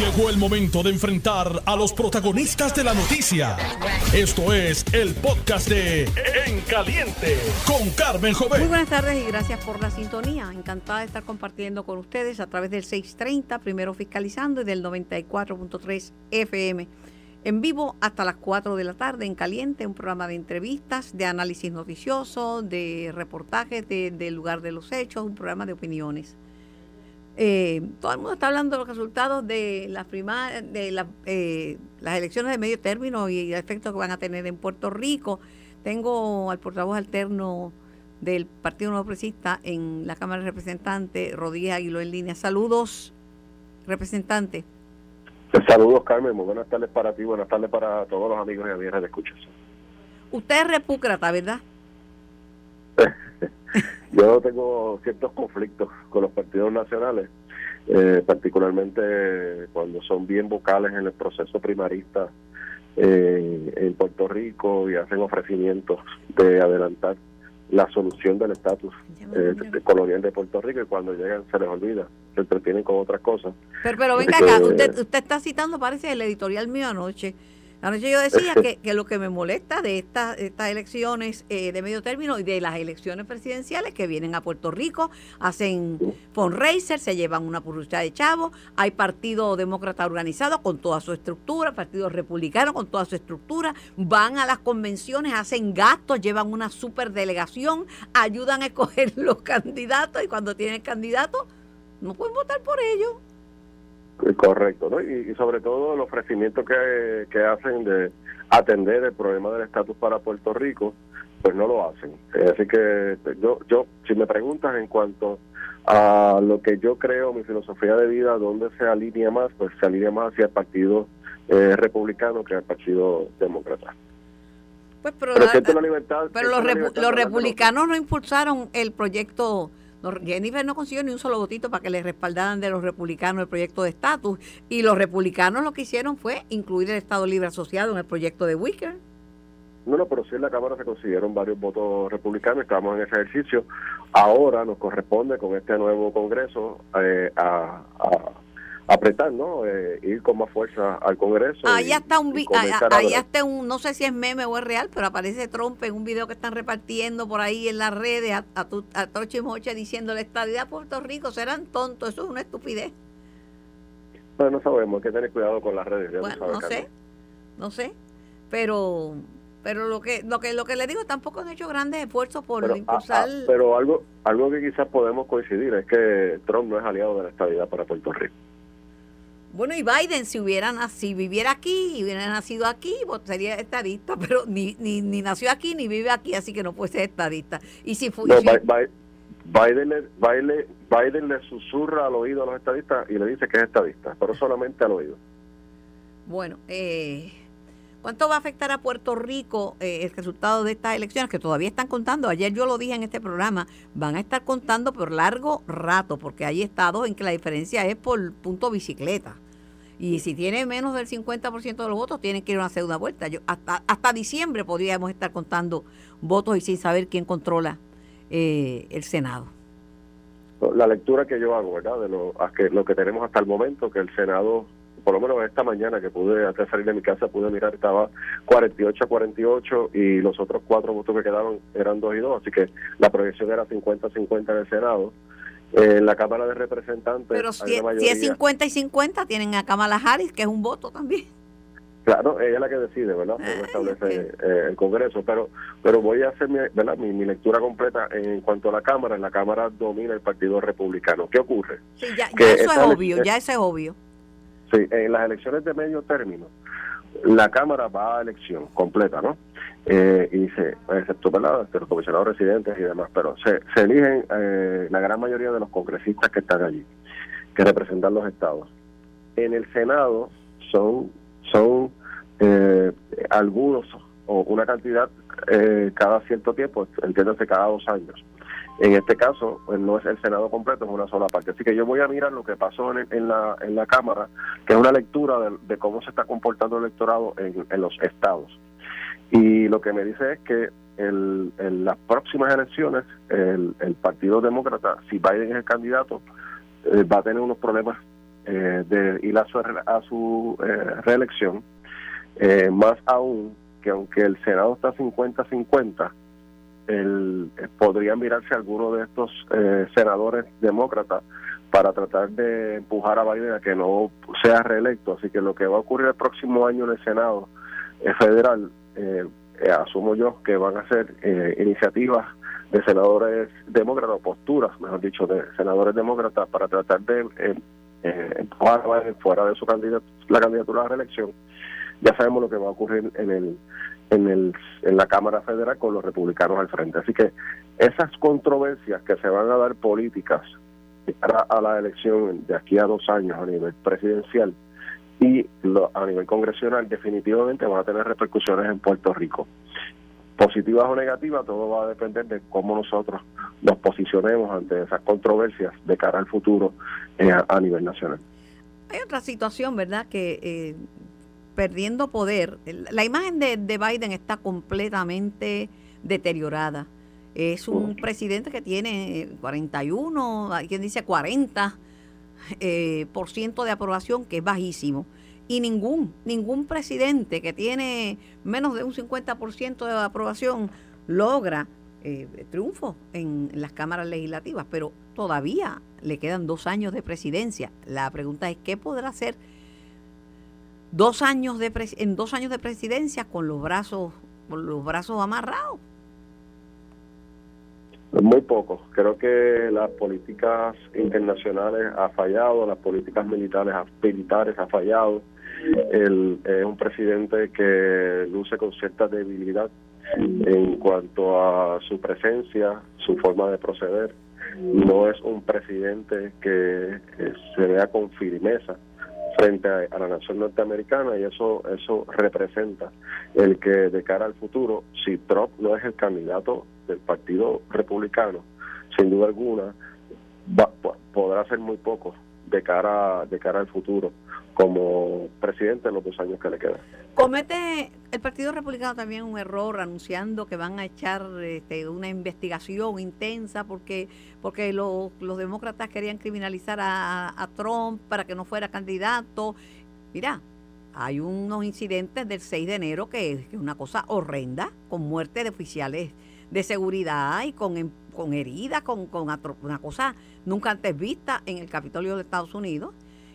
Llegó el momento de enfrentar a los protagonistas de la noticia. Esto es el podcast de En Caliente con Carmen Muy Jovet. buenas tardes y gracias por la sintonía. Encantada de estar compartiendo con ustedes a través del 630, primero fiscalizando, y del 94.3 FM. En vivo hasta las 4 de la tarde en Caliente, un programa de entrevistas, de análisis noticioso, de reportajes de- del lugar de los hechos, un programa de opiniones. Eh, todo el mundo está hablando de los resultados de las primarias, de la- eh, las elecciones de medio término y el efecto que van a tener en Puerto Rico. Tengo al portavoz alterno del Partido Nuevo Progresista en la Cámara de Representantes, Rodríguez Aguiló en línea. Saludos, representante. Saludos, Carmen. Muy buenas tardes para ti, buenas tardes para todos los amigos y amigas de Escuchas. Usted es repúcrata, ¿verdad? Yo tengo ciertos conflictos con los partidos nacionales, eh, particularmente cuando son bien vocales en el proceso primarista eh, en Puerto Rico y hacen ofrecimientos de adelantar la solución del estatus eh, de- colonial de Puerto Rico y cuando llegan se les olvida, se entretienen con otras cosas. Pero, pero venga Así acá, usted, usted está citando, parece, el editorial mío anoche. Anoche yo decía que, lo que me molesta de estas estas elecciones eh, de medio término y de las elecciones presidenciales que vienen a Puerto Rico, hacen fundraiser, se llevan una purrucha de chavos, hay partido demócrata organizado con toda su estructura, partido republicano con toda su estructura, van a las convenciones, hacen gastos, llevan una superdelegación, ayudan a escoger los candidatos y cuando tienen candidatos no pueden votar por ellos. Correcto, ¿no? Y, y sobre todo el ofrecimiento que, que hacen de atender el problema del estatus para Puerto Rico, pues no lo hacen. Eh, así que yo, yo, si me preguntas en cuanto a lo que yo creo, mi filosofía de vida, dónde se alinea más, pues se alinea más hacia el Partido eh, Republicano que al Partido Demócrata. Pues, pero, Pero la- siento la libertad. pero los, repu- los republicanos no impulsaron el proyecto. No, Jennifer no consiguió ni un solo votito para que le respaldaran de los republicanos el proyecto de estatus. Y los republicanos lo que hicieron fue incluir el Estado Libre Asociado en el proyecto de Wicker. No, no, pero sí en la Cámara se consiguieron varios votos republicanos, estamos en ese ejercicio. Ahora nos corresponde con este nuevo Congreso eh, a apretar, ¿no? Eh, ir con más fuerza al Congreso. Ahí está un, ahí está un, no sé si es meme o es real, pero aparece Trump en un video que están repartiendo por ahí en las redes a, a, tu- a Troche y Moche diciendo la estadidad a Puerto Rico serán tontos, eso es una estupidez. Pero no sabemos, hay que tener cuidado con las redes. ya Bueno, no sé, no sé, pero pero lo que lo que lo que le digo tampoco han hecho grandes esfuerzos por Pero, impulsar. ah, ah, pero algo algo que quizás podemos coincidir es que Trump no es aliado de la estabilidad para Puerto Rico. Bueno, y Biden si hubiera nac- si viviera aquí y hubiera nacido aquí, pues sería estadista, pero ni, ni ni nació aquí ni vive aquí, así que no puede ser estadista. Y si fue No, Biden, le, Biden, Biden le susurra al oído a los estadistas y le dice que es estadista, pero solamente al oído. Bueno, eh, ¿cuánto va a afectar a Puerto Rico eh, el resultado de estas elecciones que todavía están contando? Ayer yo lo dije en este programa, van a estar contando por largo rato, porque hay estados en que la diferencia es por punto bicicleta. Y si tiene menos del 50% de los votos, tienen que ir a una segunda vuelta. Hasta, diciembre podríamos estar contando votos y sin saber quién controla eh, el Senado. la lectura que yo hago, ¿verdad? De lo que tenemos hasta el momento, que el Senado, por lo menos esta mañana que pude, antes de salir de mi casa, pude mirar, estaba 48 a 48 y los otros cuatro votos que quedaron eran 2 y 2, así que la proyección era 50 a 50 en el Senado. Eh, en la Cámara de Representantes, Pero hay si, una si es mayoría- 50 y 50, tienen a Kamala Harris, que es un voto también. Claro, ella es la que decide, ¿verdad? Ay, Cómo establece ok. eh, el Congreso, pero pero voy a hacer mi, ¿verdad? Mi, mi lectura completa en cuanto a la Cámara. En la Cámara domina el Partido Republicano. ¿Qué ocurre? Sí, ya, ya eso es obvio, ya eso es obvio. Sí, en las elecciones de medio término, la Cámara va a elección completa, ¿no? Eh, y se, excepto ¿verdad? Este, los comisionados residentes y demás, pero se, se eligen eh, la gran mayoría de los congresistas que están allí, que representan los estados. En el Senado son, son eh, algunos o una cantidad eh, cada cierto tiempo, entiéndase cada dos años. En este caso, pues, no es el Senado completo, es una sola parte. Así que yo voy a mirar lo que pasó en, en la, en la Cámara, que es una lectura de, cómo se está comportando el electorado en, en los estados. Y lo que me dice es que en las próximas elecciones, el, Partido Demócrata, si Biden es el candidato, eh, va a tener unos problemas eh, de ir a su, a su eh, reelección, más aún que aunque el Senado está 50-50, el, podría mirarse alguno de estos senadores demócratas para tratar de empujar a Biden a que no sea reelecto. Así que lo que va a ocurrir el próximo año en el Senado federal, asumo yo que van a ser iniciativas de senadores demócratas, posturas, mejor dicho, de senadores demócratas para tratar de eh, eh, empujar fuera de su candidato, la candidatura a reelección. Ya sabemos lo que va a ocurrir en el en el en la Cámara Federal con los republicanos al frente. Así que esas controversias que se van a dar políticas para a la elección de aquí a dos años a nivel presidencial y a nivel congresional definitivamente van a tener repercusiones en Puerto Rico positivas o negativas, todo va a depender de cómo nosotros nos posicionemos ante esas controversias de cara al futuro eh, a, nivel nacional. Hay otra situación, ¿verdad? Que eh, perdiendo poder, la imagen de, Biden está completamente deteriorada. Es un presidente que tiene 41, hay quien dice 40 eh, por ciento de aprobación, que es bajísimo y ningún, ningún presidente que tiene menos de un 50% de aprobación logra eh, triunfo en, las cámaras legislativas, pero todavía le quedan dos años de presidencia. La pregunta es, ¿qué podrá hacer dos años de en dos años de presidencia con los brazos, con los brazos amarrados? Muy poco. Creo que las políticas internacionales ha fallado, las políticas militares, militares ha fallado él es un presidente que luce con cierta debilidad en cuanto a su presencia, su forma de proceder. No es un presidente que eh, se vea con firmeza frente a, la nación norteamericana y eso eso representa el que de cara al futuro, si Trump no es el candidato del Partido Republicano, sin duda alguna podrá ser muy poco de cara de cara al futuro como presidente en los dos años que le quedan. Comete el Partido Republicano también un error anunciando que van a echar este, una investigación intensa porque porque los, demócratas querían criminalizar a, Trump para que no fuera candidato. Mira, hay unos incidentes del 6 de enero que es una cosa horrenda, con muerte de oficiales de seguridad y con, con heridas, con, con una cosa nunca antes vista en el Capitolio de Estados Unidos.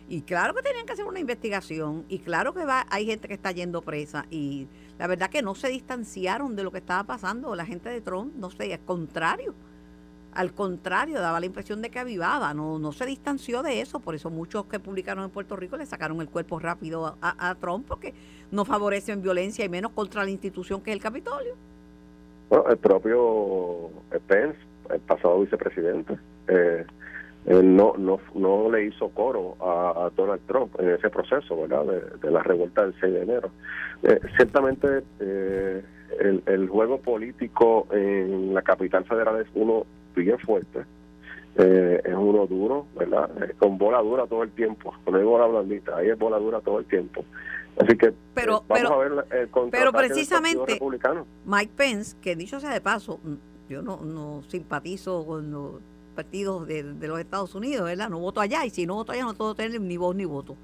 Y claro que tenían que hacer una investigación y claro que va, hay gente que está yendo presa y la verdad que no se distanciaron de lo que estaba pasando. La gente de Trump, no sé, al contrario. Al contrario, daba la impresión de que avivaba, no, no se distanció de eso, por eso muchos que publicaron en Puerto Rico le sacaron el cuerpo rápido a, Trump porque no favorecen violencia y menos contra la institución que es el Capitolio. Bueno, el propio Pence, el pasado vicepresidente, eh, no, no, no le hizo coro a, Donald Trump en ese proceso ¿verdad? De, la revuelta del 6 de enero. Eh, ciertamente eh, el, el, juego político en la capital federal es uno bien fuerte, eh, es uno duro, ¿verdad? con bola dura todo el tiempo, no hay bola blandita, ahí es bola dura todo el tiempo. Así que pero, vamos a ver el Pero precisamente Mike Pence, que dicho sea de paso, yo no, no simpatizo con partidos de, los Estados Unidos, ¿verdad? No voto allá y si no voto allá no puedo tener ni voz ni voto.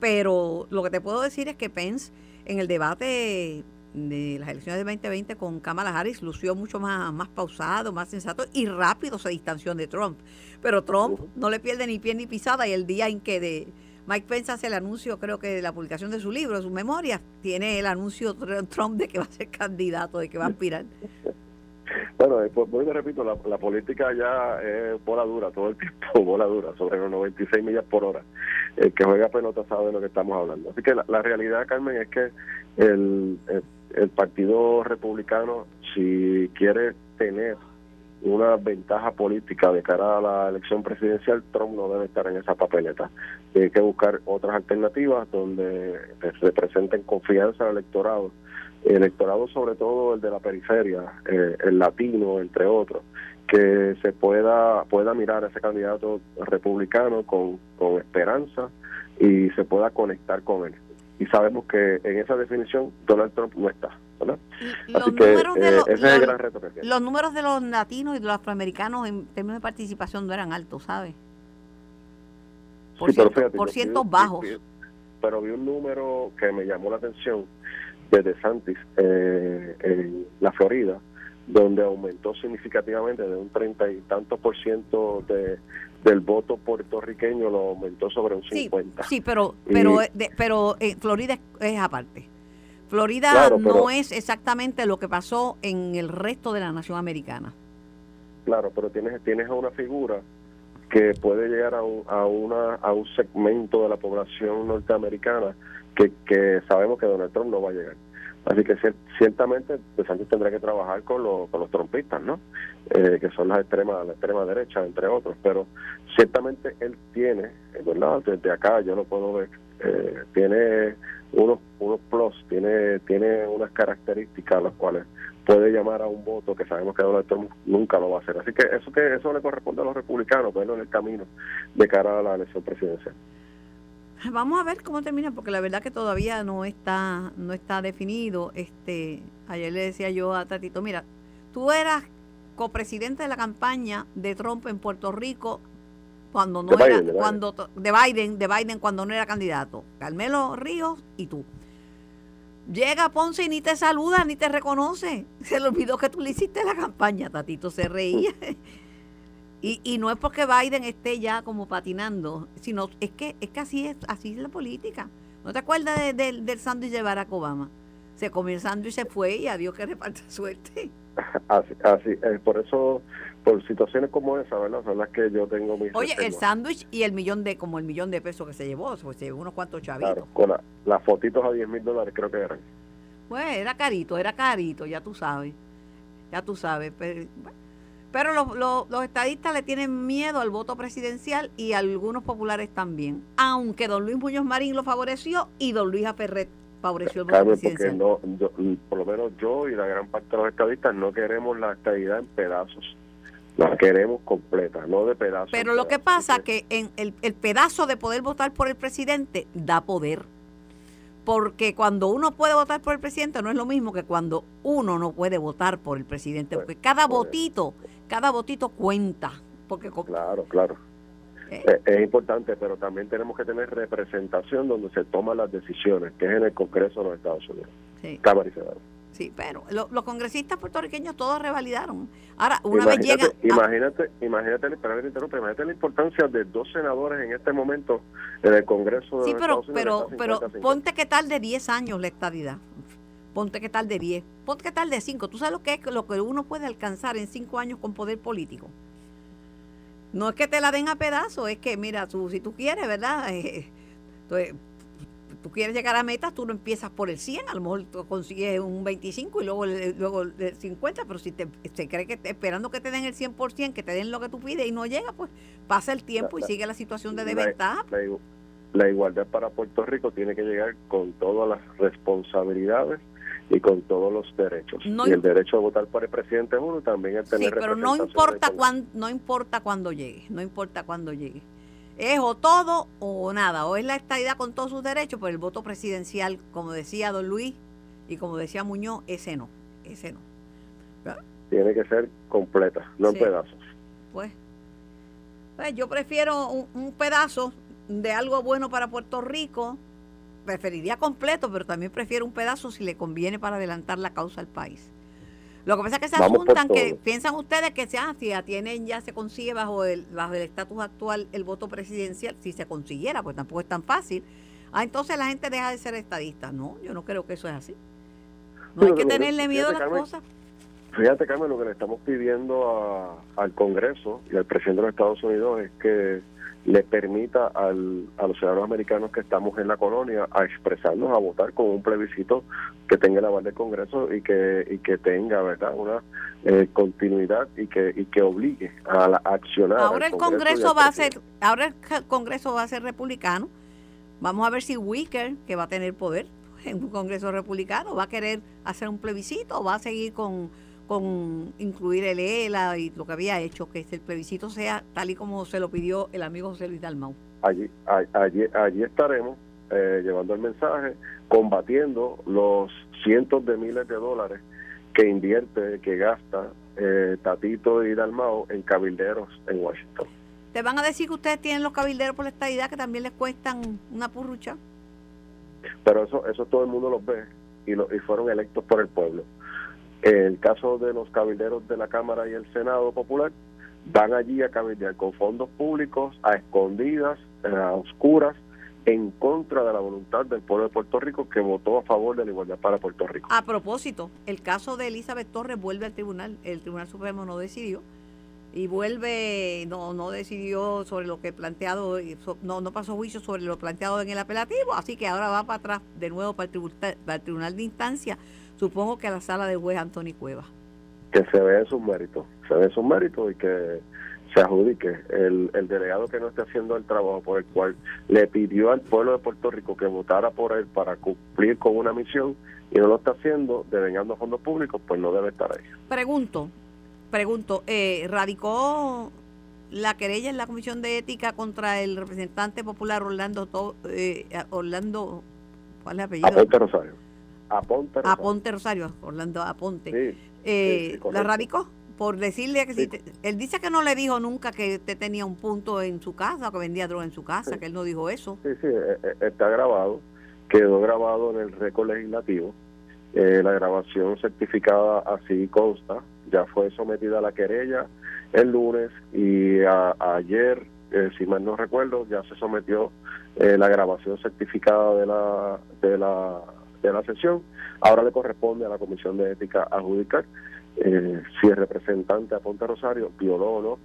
Pero lo que te puedo decir es que Pence en el debate de las elecciones de 2020 con Kamala Harris lució mucho más, más pausado, más sensato y rápido se distanció de Trump. Pero Trump no le pierde ni pie ni pisada y el día en que de Mike Pence hace el anuncio, creo que de la publicación de su libro, de sus memorias, tiene el anuncio Trump de que va a ser candidato, de que va a aspirar. Bueno, después, voy repito, la, política ya es bola dura todo el tiempo, bola dura, sobre los 96 millas por hora. El que juega pelota sabe de lo que estamos hablando. Así que la, realidad, Carmen, es que el, el, Partido Republicano, si quiere tener una ventaja política de cara a la elección presidencial, Trump no debe estar en esa papeleta. Tiene que buscar otras alternativas donde representen confianza al electorado electorado sobre todo el de la periferia, eh, el latino, entre otros, que se pueda, pueda mirar a ese candidato republicano con, con esperanza y se pueda conectar con él. Y sabemos que en esa definición Donald Trump no está. Así que eh, ese es el gran reto que tiene. Los números de los latinos y de los afroamericanos en términos de participación no eran altos, ¿sabes? por, cientos bajos. pero vi un número que me llamó la atención de DeSantis eh, en la Florida, donde aumentó significativamente de un treinta y tantos por ciento de, del voto puertorriqueño, lo aumentó sobre un 50. Sí, pero, pero, pero en Florida es aparte. Florida no es exactamente lo que pasó en el resto de la nación americana. Claro, pero tienes, tienes a una figura que puede llegar a un, a, una, a un segmento de la población norteamericana que, que sabemos que Donald Trump no va a llegar. Así que ciertamente DeSantis tendrá que trabajar con, los, con los trompistas, ¿no? Eh, que son las extremas, la extrema derecha, entre otros. Pero ciertamente él tiene, ¿verdad? Desde acá yo lo puedo ver, eh, tiene unos, unos plus, tiene, tiene unas características las cuales puede llamar a un voto que sabemos que Donald Trump nunca lo va a hacer. Así que eso que eso le corresponde a los republicanos, verlo en el camino de cara a la elección presidencial. Vamos a ver cómo termina, porque la verdad que todavía no está, no está definido. Este, ayer le decía yo a Tatito, mira, tú eras copresidente de la campaña de Trump en Puerto Rico cuando no era, cuando de Biden, de Biden cuando no era candidato. Carmelo Ríos y tú. Llega Ponce y ni te saluda, ni te reconoce. Se le olvidó que tú le hiciste la campaña, Tatito se reía. Y, y no es porque Biden esté ya como patinando, sino es que es que así es, así es la política. ¿No te acuerdas del sándwich de Barack Obama? Se comió el sándwich y se fue y adiós que reparte suerte. Así, así eh, por eso, por situaciones como esa, ¿verdad? Son las que yo tengo mis Oye, el sándwich y el millón de, como el millón de pesos que se llevó, se llevó unos cuantos chavitos. Claro, con las fotitos a 10 mil dólares creo que eran. Pues era carito, era carito, ya tú sabes. Ya tú sabes. Pero, pero los, los, estadistas le tienen miedo al voto presidencial y algunos populares también. Aunque don Luis Muñoz Marín lo favoreció y don Luis Aferret favoreció el voto presidencial. por lo menos yo y la gran parte de los estadistas no queremos la estadidad en pedazos. La queremos completa, no de pedazos. Pero lo que pasa es que en el, el pedazo de poder votar por el presidente da poder porque cuando uno puede votar por el presidente no es lo mismo que cuando uno no puede votar por el presidente, pues, porque cada pues. votito, cada votito cuenta. Porque claro, claro. ¿Eh? Eh, es, importante, pero también tenemos que tener representación donde se toman las decisiones, que es en el Congreso de los Estados Unidos. Sí. Cámara y Senado. Sí, pero los congresistas puertorriqueños todos revalidaron. Ahora, una vez llega... Imagínate, imagínate, imagínate la importancia de dos senadores en este momento en el Congreso de sí, pero, pero, pero ponte que tal de 10 años la estadidad. Ponte que tal de 10. Ponte que tal de 5. ¿Tú sabes lo que es lo que uno puede alcanzar en 5 años con poder político? No es que te la den a pedazos, es que, mira, tú, si tú quieres, ¿verdad? Entonces, tú quieres llegar a metas, tú no empiezas por el 100, a lo mejor tú consigues un 25 y luego el, luego el 50, pero si te, se cree que esperando que te den el 100%, que te den lo que tú pides y no llega, pues pasa el tiempo y sigue la situación de desventaja. La, igualdad para Puerto Rico tiene que llegar con todas las responsabilidades y con todos los derechos. y el derecho a votar por el presidente es uno, también el tener Sí, pero no importa, cuándo, no importa cuándo llegue, no importa cuándo llegue es o todo o nada, o es la estadidad con todos sus derechos, pero el voto presidencial, como decía don Luis y como decía Muñoz, ese no, ese no. Tiene que ser completa, no en pedazos. Pues, pues yo prefiero un, un, pedazo de algo bueno para Puerto Rico, preferiría completo, pero también prefiero un pedazo si le conviene para adelantar la causa al país. Lo que pasa es que se asuntan, que piensan ustedes que si, ah, si tienen, ya se consigue bajo el bajo el estatus actual el voto presidencial, si se consiguiera, pues tampoco es tan fácil. Ah, entonces la gente deja de ser estadista. No, yo no creo que eso es así. No hay que tenerle miedo a las cosas. Fíjate, Carmen, lo que le estamos pidiendo al Congreso y al presidente de los Estados Unidos es que le permita al, a los ciudadanos americanos que estamos en la colonia a expresarnos, a votar con un plebiscito que tenga el aval del Congreso y que y que tenga, ¿verdad?, una eh, continuidad y que y que obligue a, la, accionar. Ahora el Congreso, va a ser ahora el Congreso va a ser republicano. Vamos a ver si Wicker, que va a tener poder en un Congreso republicano, va a querer hacer un plebiscito o va a seguir con con incluir el ELA y lo que había hecho, que el plebiscito sea tal y como se lo pidió el amigo José Luis Dalmau. Allí, allí, allí estaremos eh, llevando el mensaje, combatiendo los cientos de miles de dólares que invierte, que gasta eh, Tatito y Dalmau en cabilderos en Washington. ¿Te van a decir que ustedes tienen los cabilderos por la estadidad que también les cuestan una purrucha? Pero eso, eso todo el mundo los ve y, lo, y fueron electos por el pueblo. El caso de los cabilderos de la Cámara y el Senado Popular van allí a cabildear con fondos públicos, a escondidas, a oscuras, en contra de la voluntad del pueblo de Puerto Rico que votó a favor de la igualdad para Puerto Rico. A propósito, el caso de Elizabeth Torres vuelve al tribunal, el Tribunal Supremo no decidió y vuelve, no, no decidió sobre lo que planteado, no, no pasó juicio sobre lo planteado en el apelativo, así que ahora va para atrás de nuevo para el, tribunal, para el tribunal de instancia, supongo que a la sala del juez Anthony Cueva. Que se vea sus méritos, se ve sus méritos y que se adjudique el, el delegado que no esté haciendo el trabajo por el cual le pidió al pueblo de Puerto Rico que votara por él para cumplir con una misión y no lo está haciendo, devengando fondos públicos, pues no debe estar ahí. Pregunto, pregunto, eh, ¿radicó la querella en la Comisión de Ética contra el representante popular Orlando, eh, Orlando ¿cuál es el apellido? Aponte Rosario. Aponte Rosario. Aponte Rosario, Orlando Aponte. eh, ¿La radicó? Por decirle que si él dice que no le dijo nunca que usted tenía un punto en su casa que vendía droga en su casa, que él no dijo eso. Sí, sí, eh, está grabado, quedó grabado en el récord legislativo. Eh, la grabación certificada así consta, ya fue sometida a la querella el lunes y ayer, eh, si mal no recuerdo, ya se sometió eh, la grabación certificada de la, de la de la sesión. Ahora le corresponde a la Comisión de Ética adjudicar eh, si el representante Aponte Rosario violó o no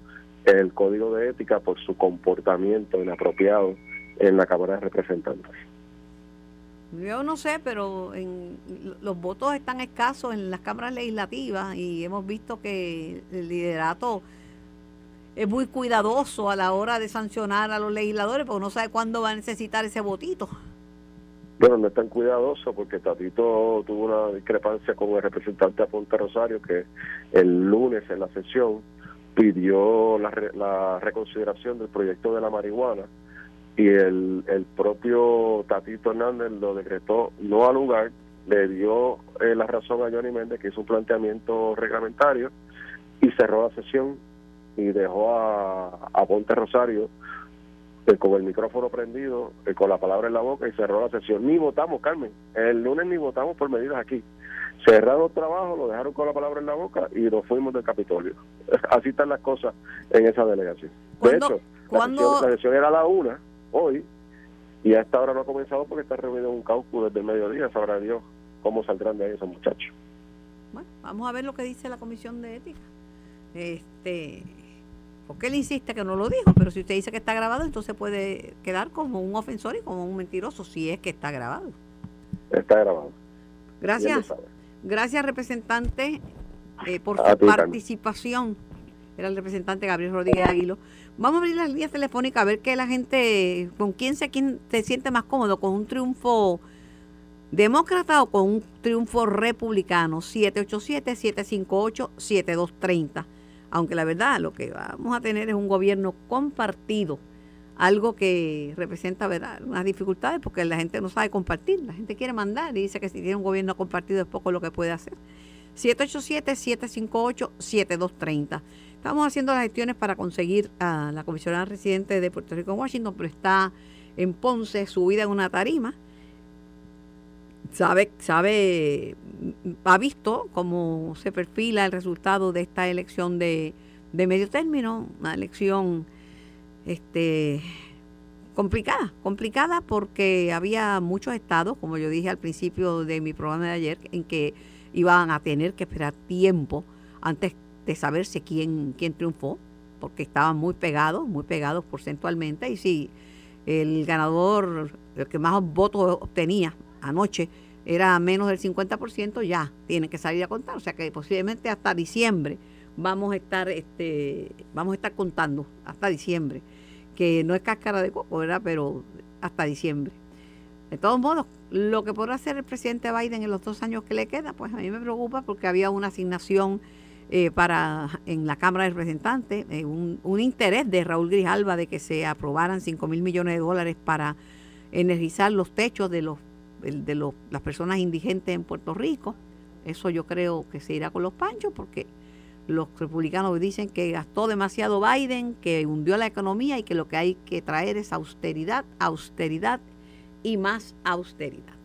el código de ética por su comportamiento inapropiado en la Cámara de Representantes. Yo no sé, pero en, los votos están escasos en las cámaras legislativas y hemos visto que el liderato es muy cuidadoso a la hora de sancionar a los legisladores porque no sabe cuándo va a necesitar ese votito. Bueno, no es tan cuidadoso porque Tatito tuvo una discrepancia con el representante Aponte Rosario que el lunes en la sesión pidió la, la reconsideración del proyecto de la marihuana y el, el propio Tatito Hernández lo decretó no al lugar, le dio eh, la razón a Johnny Méndez que hizo un planteamiento reglamentario y cerró la sesión y dejó a, a Ponte Rosario eh, con el micrófono prendido, eh, con la palabra en la boca y cerró la sesión. Ni votamos, Carmen. El lunes ni votamos por medidas aquí. Cerraron el trabajo, lo dejaron con la palabra en la boca y nos fuimos del Capitolio. Así están las cosas en esa delegación. De hecho, la sesión, era a la una hoy y a esta hora no ha comenzado porque está reunido un cálculo desde el mediodía, sabrá Dios cómo saldrán de ahí esos muchachos. Bueno, vamos a ver lo que dice la Comisión de Ética. Este, porque él insiste que no lo dijo, pero si usted dice que está grabado, entonces puede quedar como un ofensor y como un mentiroso, si es que está grabado. Está grabado. Gracias. Gracias, representante, eh, por su participación. Era el representante Gabriel Rodríguez Aguilo. Vamos a abrir las líneas telefónicas a ver qué la gente, con quién se, quién se siente más cómodo, con un triunfo demócrata o con un triunfo republicano. 787-758-7230. Aunque la verdad lo que vamos a tener es un gobierno compartido, algo que representa ¿verdad? unas dificultades porque la gente no sabe compartir, la gente quiere mandar y dice que si tiene un gobierno compartido es poco lo que puede hacer. 787-758-7230. Estamos haciendo las gestiones para conseguir a la comisionada residente de Puerto Rico en Washington, pero está en Ponce, subida en una tarima. Sabe, sabe, ha visto cómo se perfila el resultado de esta elección de, de medio término, una elección este, complicada, complicada porque había muchos estados, como yo dije al principio de mi programa de ayer, en que iban a tener que esperar tiempo antes de saberse quién, quién triunfó, porque estaban muy pegados, muy pegados porcentualmente, y si el ganador, el que más votos obtenía anoche, era menos del 50%, ya tiene que salir a contar. O sea que posiblemente hasta diciembre vamos a estar, este, vamos a estar contando, hasta diciembre, que no es cáscara de coco, ¿verdad? Pero hasta diciembre. De todos modos, lo que podrá hacer el presidente Biden en los dos años que le queda, pues a mí me preocupa porque había una asignación eh, para en la Cámara de Representantes, eh, un, interés de Raúl Grijalva de que se aprobaran 5 mil millones de dólares para energizar los techos de los de los, las personas indigentes en Puerto Rico. Eso yo creo que se irá con los panchos porque Los republicanos dicen que gastó demasiado Biden, que hundió la economía y que lo que hay que traer es austeridad, austeridad y más austeridad.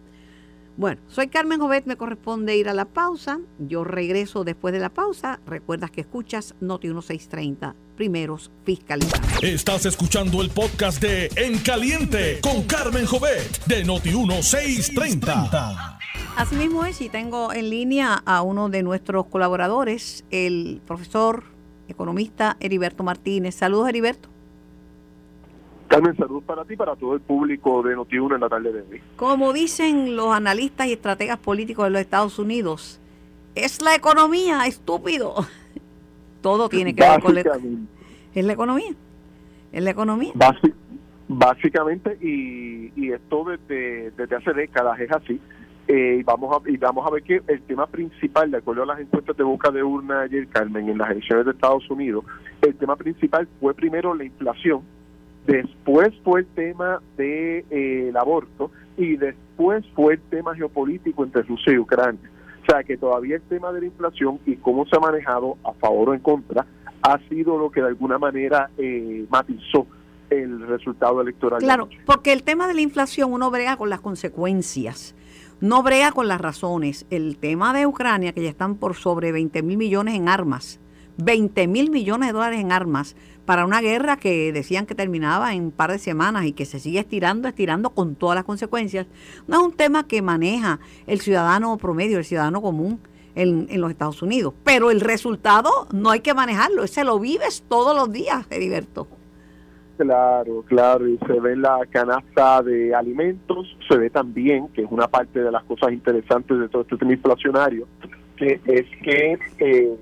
Bueno, soy Carmen Jovet, me corresponde ir a la pausa. Yo regreso después de la pausa. Recuerdas que escuchas Noti 1630, primeros fiscalizados. Estás escuchando el podcast de En Caliente con Carmen Jovet de Noti 1630. Así mismo es, y tengo en línea a uno de nuestros colaboradores, el profesor economista Heriberto Martínez. Saludos, Heriberto. Carmen, salud para ti y para todo el público de Noti1 en la tarde de hoy. Como dicen los analistas y estrategas políticos de los Estados Unidos, es la economía, estúpido. Todo tiene que ver con la Es la economía. Es la economía. básicamente, y, y esto desde, desde hace décadas es así. Eh, vamos a y vamos a ver que el tema principal, de acuerdo a las encuestas de boca de urna ayer, Carmen, en las elecciones de Estados Unidos, el tema principal fue primero la inflación, después fue el tema del de, eh, aborto y después fue el tema geopolítico entre Rusia y Ucrania. O sea que todavía el tema de la inflación y cómo se ha manejado a favor o en contra ha sido lo que de alguna manera eh, matizó el resultado electoral. Claro, porque el tema de la inflación uno brega con las consecuencias, no brega con las razones. El tema de Ucrania, que ya están por sobre 20 mil millones en armas, 20 mil millones de dólares en armas, para una guerra que decían que terminaba en un par de semanas y que se sigue estirando, estirando con todas las consecuencias, no es un tema que maneja el ciudadano promedio, el ciudadano común en, los Estados Unidos. Pero el resultado no hay que manejarlo, ese lo vives todos los días, Heriberto. Claro, claro, y se ve en la canasta de alimentos, se ve también, que es una parte de las cosas interesantes de todo este tema inflacionario, que es que eh,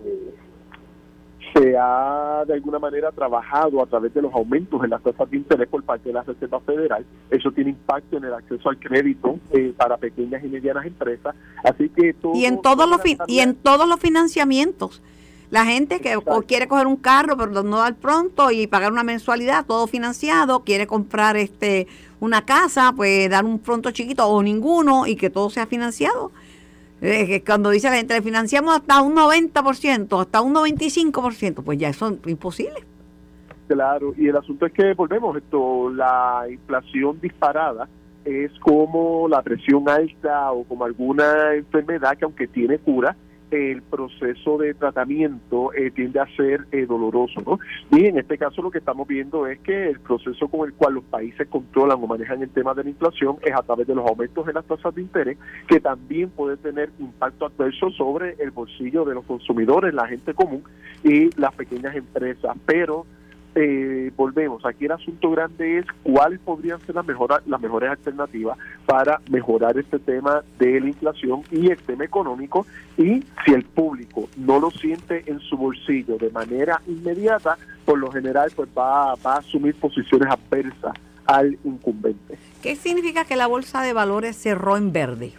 se ha de alguna manera trabajado a través de los aumentos en las tasas de interés por parte de la Reserva Federal. Eso tiene impacto en el acceso al crédito eh, para pequeñas y medianas empresas. Así que y en todos los y en todos los financiamientos. La gente que quiere coger un carro pero no dar pronto y pagar una mensualidad, todo financiado, quiere comprar este una casa, pues dar un pronto chiquito o ninguno y que todo sea financiado cuando dice la gente, financiamos hasta un 90%, hasta un 95%, pues ya eso es imposible. Claro, y el asunto es que volvemos, esto, la inflación disparada es como la presión alta o como alguna enfermedad que aunque tiene cura, el proceso de tratamiento eh, tiende a ser eh, doloroso, ¿no? Y en este caso lo que estamos viendo es que el proceso con el cual los países controlan o manejan el tema de la inflación es a través de los aumentos en las tasas de interés, que también puede tener impacto adverso sobre el bolsillo de los consumidores, la gente común y las pequeñas empresas, pero eh, volvemos, aquí el asunto grande es cuáles podrían ser las, las mejores alternativas para mejorar este tema de la inflación y el tema económico y si el público no lo siente en su bolsillo de manera inmediata, por lo general pues va, va a asumir posiciones adversas al incumbente. ¿Qué significa que la bolsa de valores cerró en verde?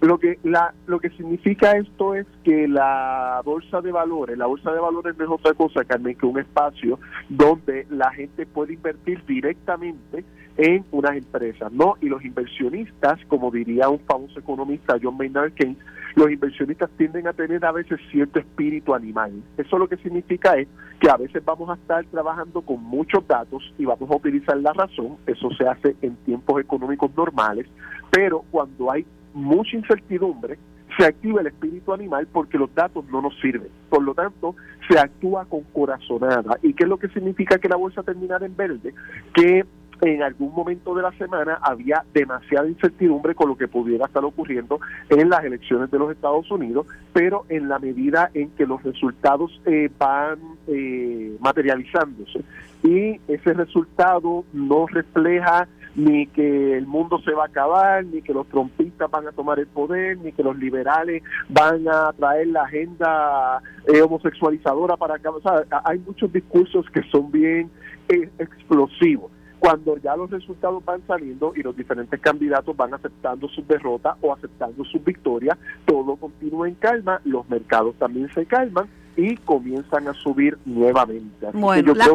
Lo que, la, lo que significa esto es que la bolsa de valores, la bolsa de valores no es otra cosa, Carmen, que un espacio donde la gente puede invertir directamente en unas empresas, ¿no? Y los inversionistas, como diría un famoso economista, John Maynard Keynes, los inversionistas tienden a tener a veces cierto espíritu animal. Eso lo que significa es que a veces vamos a estar trabajando con muchos datos y vamos a utilizar la razón, eso se hace en tiempos económicos normales, pero cuando hay mucha incertidumbre, se activa el espíritu animal porque los datos no nos sirven. Por lo tanto, se actúa con corazonada. ¿Y qué es lo que significa que la bolsa terminara en verde? Que en algún momento de la semana había demasiada incertidumbre con lo que pudiera estar ocurriendo en las elecciones de los Estados Unidos, pero en la medida en que los resultados eh, van eh, materializándose y ese resultado no refleja ni que el mundo se va a acabar, ni que los trompistas van a tomar el poder, ni que los liberales van a traer la agenda eh, homosexualizadora para acá. O sea, hay muchos discursos que son bien eh, explosivos. Cuando ya los resultados van saliendo y los diferentes candidatos van aceptando sus derrotas o aceptando sus victorias, todo continúa en calma, los mercados también se calman y comienzan a subir nuevamente. bueno, las,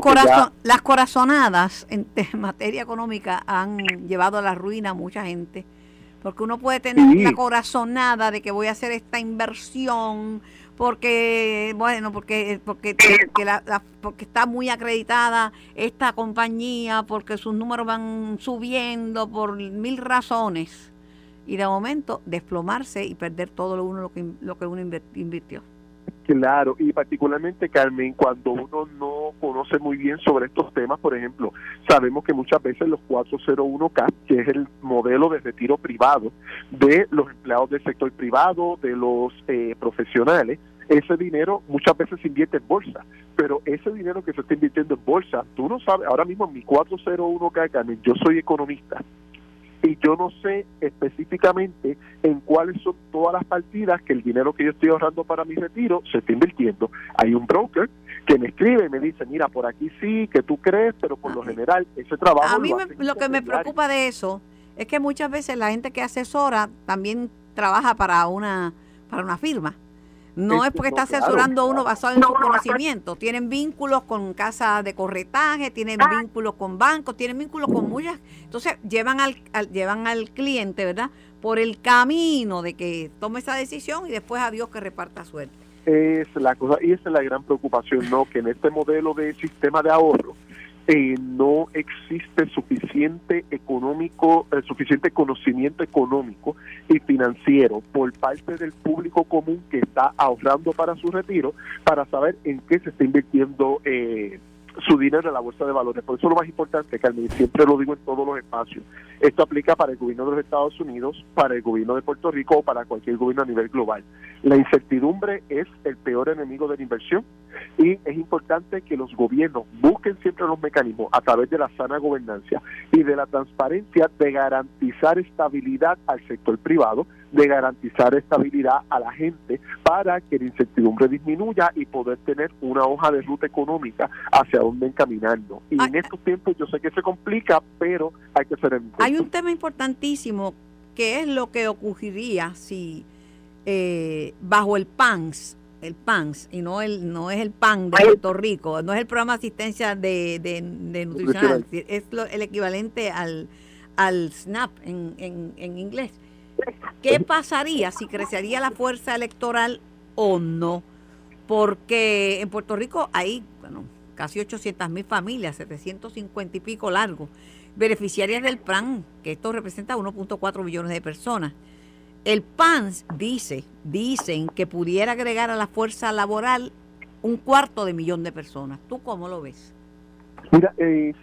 las corazonadas en materia económica han llevado a la ruina a mucha gente, porque uno puede tener la corazonada de que voy a hacer esta inversión porque bueno porque porque la, porque está muy acreditada esta compañía porque sus números van subiendo por mil razones. Y de momento desplomarse y perder todo lo uno lo que lo que uno invirtió Claro, y particularmente Carmen, cuando uno no conoce muy bien sobre estos temas, por ejemplo, sabemos que muchas veces los 401k, que es el modelo de retiro privado de los empleados del sector privado, de los eh, profesionales, ese dinero muchas veces se invierte en bolsa, pero ese dinero que se está invirtiendo en bolsa, tú no sabes, ahora mismo en mi 401k, Carmen, yo soy economista, y yo no sé específicamente en cuáles son todas las partidas que el dinero que yo estoy ahorrando para mi retiro se está invirtiendo. Hay un broker que me escribe y me dice, mira, por aquí sí, que tú crees, pero por lo general ese trabajo... A mí lo, que me preocupa de eso es que muchas veces la gente que asesora también trabaja para una, para una firma. No es porque está asesorando uno basado en su conocimiento. Tienen vínculos con casas de corretaje, tienen ah. vínculos con bancos, tienen vínculos con muchas. Entonces llevan al, llevan al cliente, ¿verdad? Por el camino de que tome esa decisión y después a Dios que reparta suerte. Es la cosa, y esa es la gran preocupación, ¿no? Que en este modelo de sistema de ahorro, eh, no existe suficiente económico, eh, suficiente conocimiento económico y financiero por parte del público común que está ahorrando para su retiro para saber en qué se está invirtiendo eh, su dinero en la bolsa de valores. Por eso lo más importante, Carmen, siempre lo digo en todos los espacios, esto aplica para el gobierno de los Estados Unidos, para el gobierno de Puerto Rico o para cualquier gobierno a nivel global. La incertidumbre es el peor enemigo de la inversión y es importante que los gobiernos busquen siempre los mecanismos a través de la sana gobernancia y de la transparencia de garantizar estabilidad al sector privado, de garantizar estabilidad a la gente para que la incertidumbre disminuya y poder tener una hoja de ruta económica hacia dónde encaminarnos. Y en estos tiempos yo sé que se complica, pero hay que ser Hay un tema importantísimo que es lo que ocurriría si eh, bajo el PANS, el PANS, y no el no es el PAN de Puerto Rico, no es el programa de asistencia de, de, nutricional, es el equivalente al, al SNAP en, en, en inglés. ¿Qué pasaría si crecería la fuerza electoral o no? Porque en Puerto Rico hay, bueno, casi 800 mil familias, 750 y pico largos, beneficiarias del PAN, que esto representa 1.4 millones de personas. El PAN dice, dicen que pudiera agregar a la fuerza laboral un cuarto de millón de personas. ¿Tú cómo lo ves? Mira, eh,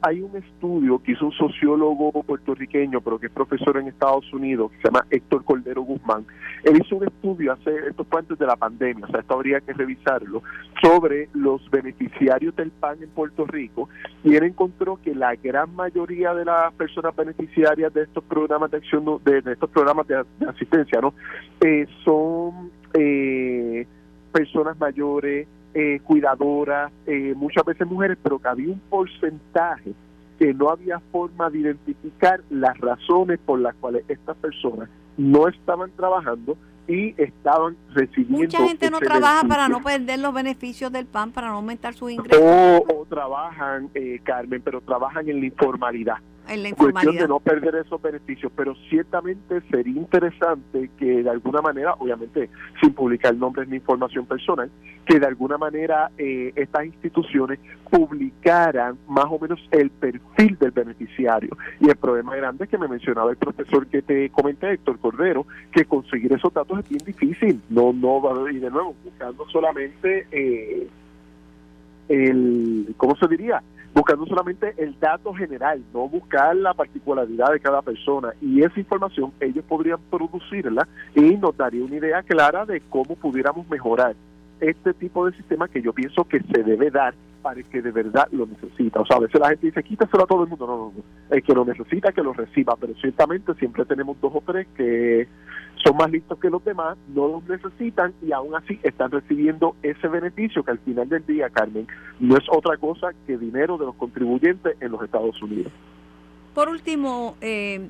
hay un estudio que hizo un sociólogo puertorriqueño, pero que es profesor en Estados Unidos, que se llama Héctor Cordero Guzmán. Él hizo un estudio hace estos antes de la pandemia, o sea, esto habría que revisarlo, sobre los beneficiarios del PAN en Puerto Rico, y él encontró que la gran mayoría de las personas beneficiarias de estos programas de acción, de, estos programas de, asistencia, ¿no? Eh, son eh, personas mayores, eh, cuidadoras, eh, muchas veces mujeres, pero que había un porcentaje que no había forma de identificar las razones por las cuales estas personas no estaban trabajando y estaban recibiendo. Mucha gente no trabaja para no perder los beneficios del PAN, para no aumentar sus ingresos. O, trabajan, eh, Carmen, pero trabajan en la informalidad en la cuestión de no perder esos beneficios, pero ciertamente sería interesante que de alguna manera, obviamente sin publicar nombres ni información personal, que de alguna manera eh, estas instituciones publicaran más o menos el perfil del beneficiario. Y el problema grande es que me mencionaba el profesor que te comenté, Héctor Cordero, que conseguir esos datos es bien difícil. No, no, y de nuevo, buscando solamente eh, el, ¿cómo se diría? Buscando solamente el dato general, no buscar la particularidad de cada persona. Y esa información ellos podrían producirla y nos daría una idea clara de cómo pudiéramos mejorar este tipo de sistema que yo pienso que se debe dar para que de verdad lo necesita. O sea, a veces la gente dice, quítaselo a todo el mundo. No, no, no. El que lo necesita, que lo reciba. Pero ciertamente siempre tenemos dos o tres que son más listos que los demás, no los necesitan y aún así están recibiendo ese beneficio que al final del día, Carmen, no es otra cosa que dinero de los contribuyentes en los Estados Unidos. Por último, eh,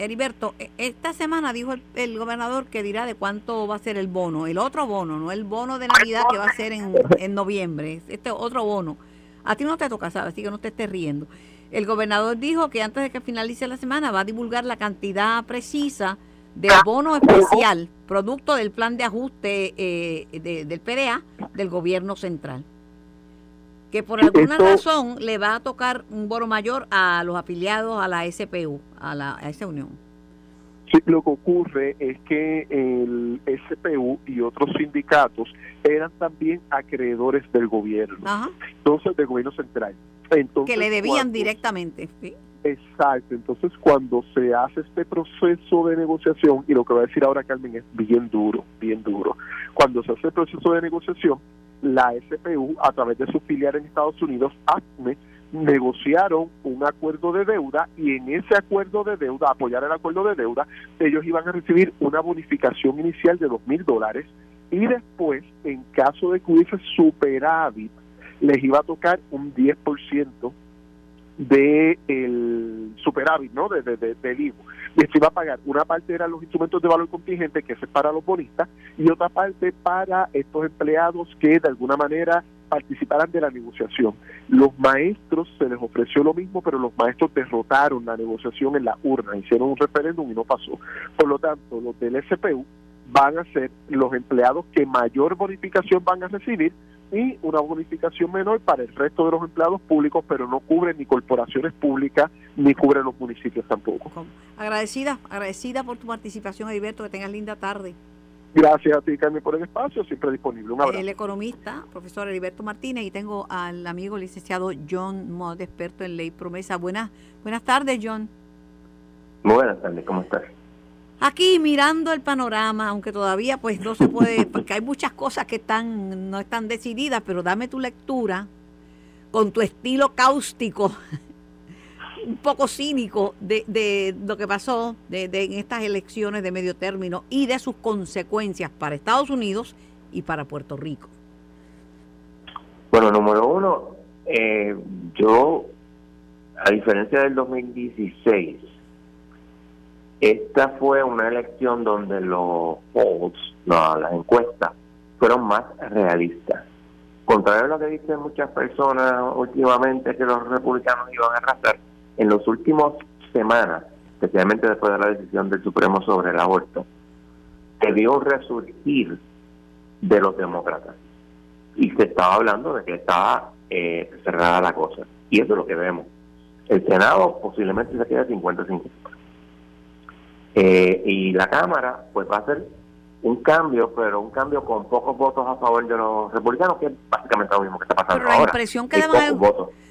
Heriberto, e, esta semana dijo el, gobernador que dirá de cuánto va a ser el bono, el otro bono, no el bono de Navidad que va a ser en, en noviembre, este otro bono. A ti no te toca, ¿sabes? Así que no te estés riendo. El gobernador dijo que antes de que finalice la semana va a divulgar la cantidad precisa de abono especial, producto del plan de ajuste eh, del PDA del gobierno central. Que por alguna razón le va a tocar un bono mayor a los afiliados a la SPU, a, la, a esa unión. Sí, lo que ocurre es que el SPU y otros sindicatos eran también acreedores del gobierno, entonces del gobierno central. Entonces, que le debían directamente. Exacto, entonces cuando se hace este proceso de negociación, y lo que va a decir ahora Carmen es bien duro, bien duro, cuando se hace el proceso de negociación, la SPU, a través de su filial en Estados Unidos, ACME, negociaron un acuerdo de deuda y en ese acuerdo de deuda, apoyar el acuerdo de deuda, ellos iban a recibir una bonificación inicial de dos mil dólares y después, en caso de que hubiese superávit, les iba a tocar un 10% de el superávit, ¿no? De, de, del IVO. Y se iba a pagar. Una parte eran los instrumentos de valor contingente, que es para los bonistas, y otra parte para estos empleados que de alguna manera participaran de la negociación. Los maestros se les ofreció lo mismo, pero los maestros derrotaron la negociación en la urna, hicieron un referéndum y no pasó. Por lo tanto, los del SPU van a ser los empleados que mayor bonificación van a recibir y una bonificación menor para el resto de los empleados públicos, pero no cubre ni corporaciones públicas ni cubre los municipios tampoco. Agradecida, agradecida por tu participación, Heriberto, que tengas linda tarde. Gracias a ti, Carmen, por el espacio, siempre disponible. Un abrazo. El economista, profesor Heriberto Martínez, y tengo al amigo licenciado John Mod, experto en ley promesa. Buenas, buenas tardes, John. Buenas tardes, ¿cómo estás? Aquí mirando el panorama, aunque todavía pues no se puede, porque hay muchas cosas que están no están decididas, pero dame tu lectura con tu estilo cáustico, un poco cínico de, de lo que pasó de, en estas elecciones de medio término y de sus consecuencias para Estados Unidos y para Puerto Rico. Bueno, número uno, eh, yo, a diferencia del 2016, esta fue una elección donde los polls, no, las encuestas, fueron más realistas. Contrario a lo que dicen muchas personas últimamente que los republicanos iban a arrasar, en las últimas semanas, especialmente después de la decisión del Supremo sobre el aborto, se vio resurgir de los demócratas. Y se estaba hablando de que estaba eh, cerrada la cosa. Y eso es lo que vemos. El Senado posiblemente se queda 50-50. Eh, y la Cámara, pues va a ser un cambio, pero un cambio con pocos votos a favor de los republicanos, que es básicamente lo mismo que está pasando pero la impresión que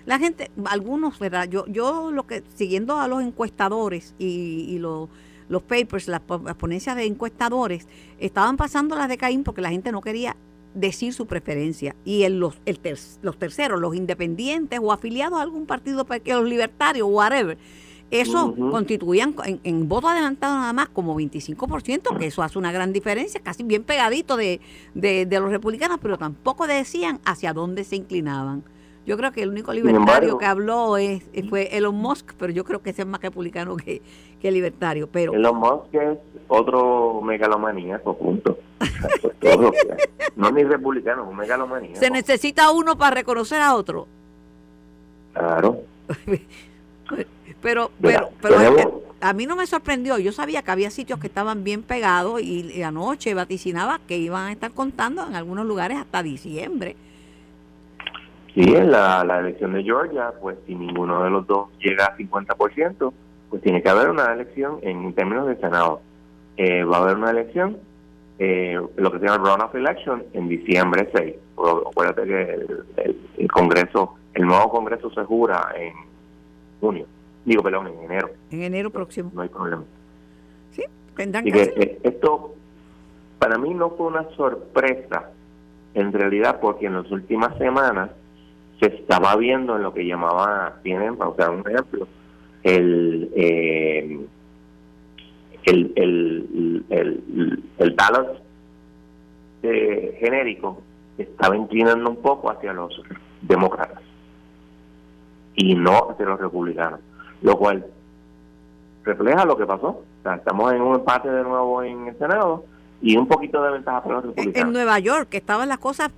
la gente, algunos, ¿verdad? Yo, yo lo que, siguiendo a los encuestadores y, los, los papers, las, ponencias de encuestadores, estaban pasando las de Caín porque la gente no quería decir su preferencia. Y el, los, el los terceros, los independientes o afiliados a algún partido, los libertarios, whatever, eso constituían en, en, voto adelantado nada más como 25%, que eso hace una gran diferencia, casi bien pegadito de, de, los republicanos, pero tampoco decían hacia dónde se inclinaban. Yo creo que el único libertario que habló es, fue Elon Musk, pero yo creo que ese es más republicano que, que libertario. Pero Elon Musk es otro megalomaníaco, punto. no ni republicano, es un megalomaníaco. Se necesita uno para reconocer a otro. Claro. Pero, pero, pero a mí no me sorprendió. Yo sabía que había sitios que estaban bien pegados y, anoche vaticinaba que iban a estar contando en algunos lugares hasta diciembre. Sí, en la, elección de Georgia, pues si ninguno de los dos llega a 50%, pues tiene que haber una elección en términos de Senado. Eh, va a haber una elección, eh, lo que se llama runoff election, en diciembre 6. acuérdate que el Congreso, el nuevo Congreso se jura en junio. Digo, perdón, en enero. En enero próximo. No hay problema. Sí, tendrán que, eh, esto para mí no fue una sorpresa, en realidad, porque en las últimas semanas se estaba viendo en lo que llamaba, tienen, o sea, un ejemplo, el, eh, el, el, el, el balance eh, genérico estaba inclinando un poco hacia los demócratas y no hacia los republicanos lo cual refleja lo que pasó. estamos en un empate de nuevo en el Senado y un poquito de ventaja para los republicanos. En Nueva York, estaban las cosas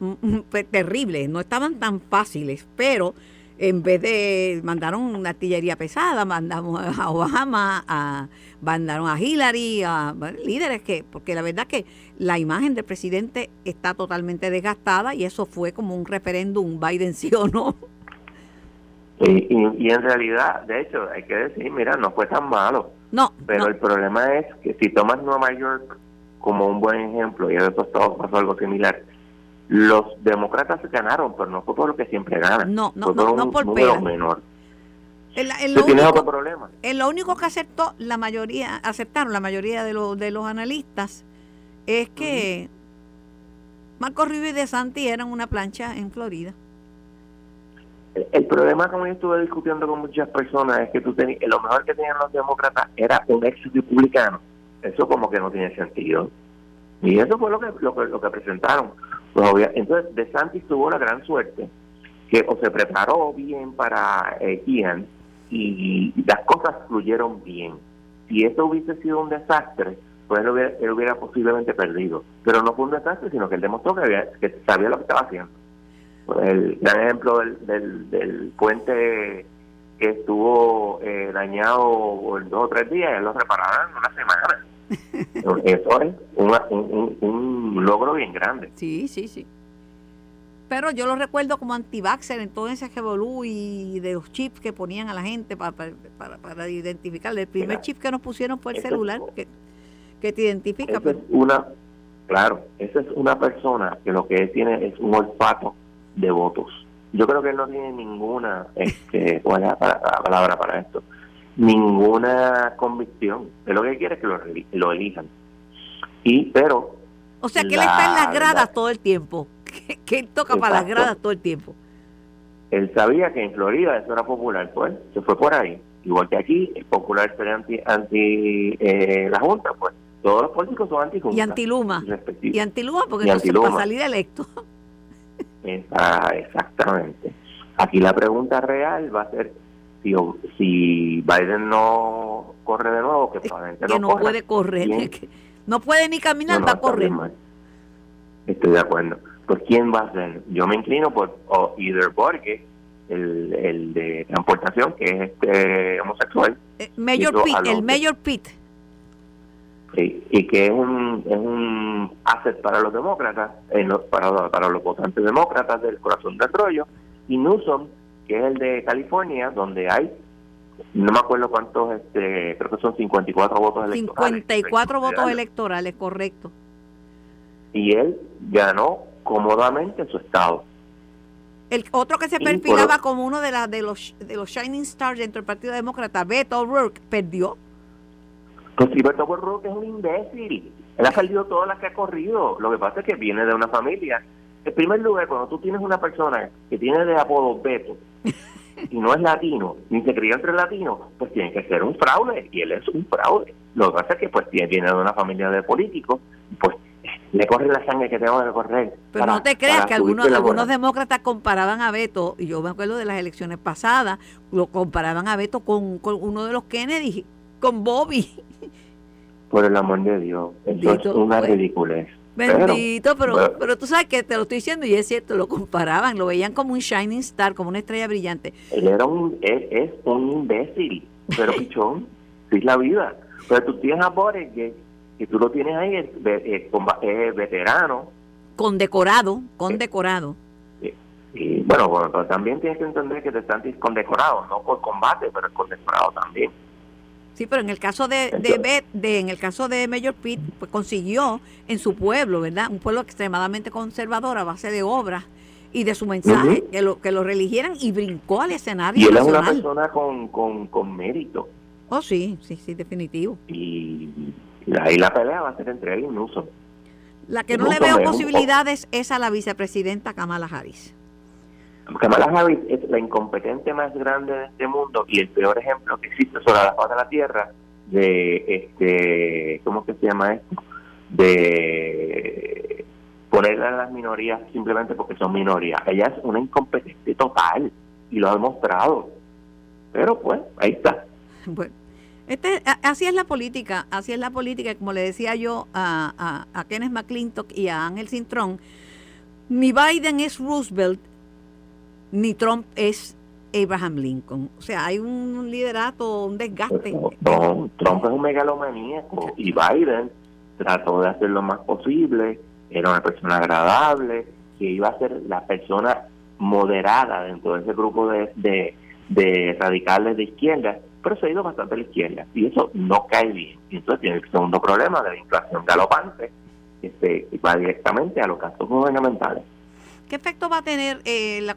mm, mm, terribles, no estaban tan fáciles, pero en vez de mandaron una artillería pesada, mandamos a Obama, a, mandaron a Hillary, a líderes que, porque la verdad que la imagen del presidente está totalmente desgastada y eso fue como un referéndum Biden sí o no. Y, y, en realidad, de hecho, hay que decir, mira, no fue tan malo. No. Pero el problema es que si tomas Nueva York como un buen ejemplo, y después todo pasó algo similar, los demócratas ganaron, pero no fue por lo que siempre ganan. No, no, no, no, por número menor. En, lo único, otro problema. En lo único que aceptó la mayoría, aceptaron la mayoría de los de los analistas es que Marco Rubio y De Santi eran una plancha en Florida. El problema, como yo estuve discutiendo con muchas personas, es que tú tenías, lo mejor que tenían los demócratas era un ex republicano. Eso como que no tiene sentido. Y eso fue lo que, lo que, lo que presentaron. Pues, entonces, De Santis tuvo la gran suerte que o se preparó bien para eh, Ian y, las cosas fluyeron bien. Si eso hubiese sido un desastre, pues él hubiera, él hubiera posiblemente perdido. Pero no fue un desastre, sino que él demostró que, había, que sabía lo que estaba haciendo. El gran ejemplo del, del, puente que estuvo eh, dañado en dos o tres días, él lo repararon en una semana. Eso es un, un, logro bien grande. Sí, sí, sí. Pero yo lo recuerdo como anti-vaxxer en todo ese revolú y de los chips que ponían a la gente para, para, para, identificar. El primer chip que nos pusieron fue el celular, que, que te identifica. Es una, claro, esa es una persona que lo que tiene es un olfato de votos. Yo creo que él no tiene ninguna, este, ¿cuál es la, palabra para esto? Ninguna convicción. Él lo que quiere es que lo, lo elijan. Y, pero... O sea, que él está en las gradas todo el tiempo. Que, él toca para las gradas todo el tiempo. Él sabía que en Florida eso era popular, pues se fue por ahí. Igual que aquí, es popular ser anti, anti eh, la Junta, pues todos los políticos son anti Y anti-Luma. Y anti-Luma porque no se va a exactamente. Aquí la pregunta real va a ser si, si Biden no corre de nuevo, que probablemente no, no puede correr, no puede ni caminar, va a correr. Estoy de acuerdo. Pues ¿quién va a ser? Yo me inclino por o either Borges, el, el de transportación, que es este homosexual. Eh, Mayor Pitt, el Mayor Pitt y que es un, es un asset para los demócratas, para, para los votantes demócratas del corazón del rollo, y Newsom, que es el de California, donde hay, no me acuerdo cuántos, este, creo que son 54 votos electorales. 54 votos electorales, correcto. Y él ganó cómodamente en su estado. El otro que se perfilaba como uno de, la, de, los, de los Shining Stars dentro del Partido Demócrata, Beto O'Rourke, perdió pues Gilberto que es un imbécil. Él ha salido todas las que ha corrido. Lo que pasa es que viene de una familia. En primer lugar, cuando tú tienes una persona que tiene de apodo Beto y no es latino, ni se cría entre latinos, pues tiene que ser un fraude. Y él es un fraude. Lo que pasa es que pues viene de una familia de políticos, pues le corre la sangre que tengo que correr. Pero no te creas que algunos, algunos demócratas comparaban a Beto, y yo me acuerdo de las elecciones pasadas, lo comparaban a Beto con, con uno de los Kennedy, con Bobby. Por el amor de Dios, eso es una pues. ridiculez. Bendito, pero, pero, tú sabes que te lo estoy diciendo y es cierto, lo comparaban, lo veían como un shining star, como una estrella brillante. Él era un, él es un imbécil, pero pichón, es la vida. Pero tú tienes a Boris que, que tú lo tienes ahí, es, es, veterano. Condecorado, condecorado. Y, bueno, también tienes que entender que te están condecorados, no por combate, pero condecorado también. Sí, pero en el caso de, de, de, en el caso de Mayor Pitt, pues consiguió en su pueblo, ¿verdad? Un pueblo extremadamente conservador a base de obras y de su mensaje, que lo que lo religieran y brincó al escenario Y él es una persona con, con, con mérito. Oh, sí, sí, sí, definitivo. Y ahí la pelea va a ser entre él y Newsom. La que no le veo posibilidades es a la vicepresidenta Kamala Harris. Kamala Harris es la incompetente más grande de este mundo y el peor ejemplo que existe sobre la faz de la Tierra de, este, ¿cómo que se llama esto? De ponerle a las minorías simplemente porque son minorías. Ella es una incompetente total y lo ha demostrado. Pero pues, ahí está. Bueno. Este, así es la política, así es la política, como le decía yo a, a, a Kenneth McClintock y a Ángel Cintrón, ni Biden es Roosevelt, ni Trump es Abraham Lincoln. O sea, hay un liderato, un desgaste. Trump, Trump es un megalomaníaco y Biden trató de hacer lo más posible, era una persona agradable, que iba a ser la persona moderada dentro de ese grupo de, de, radicales de izquierda, pero se ha ido bastante a la izquierda y eso no cae bien. Y entonces tiene el segundo problema de la inflación galopante que se va directamente a los gastos gubernamentales. ¿Qué efecto va a tener eh, la,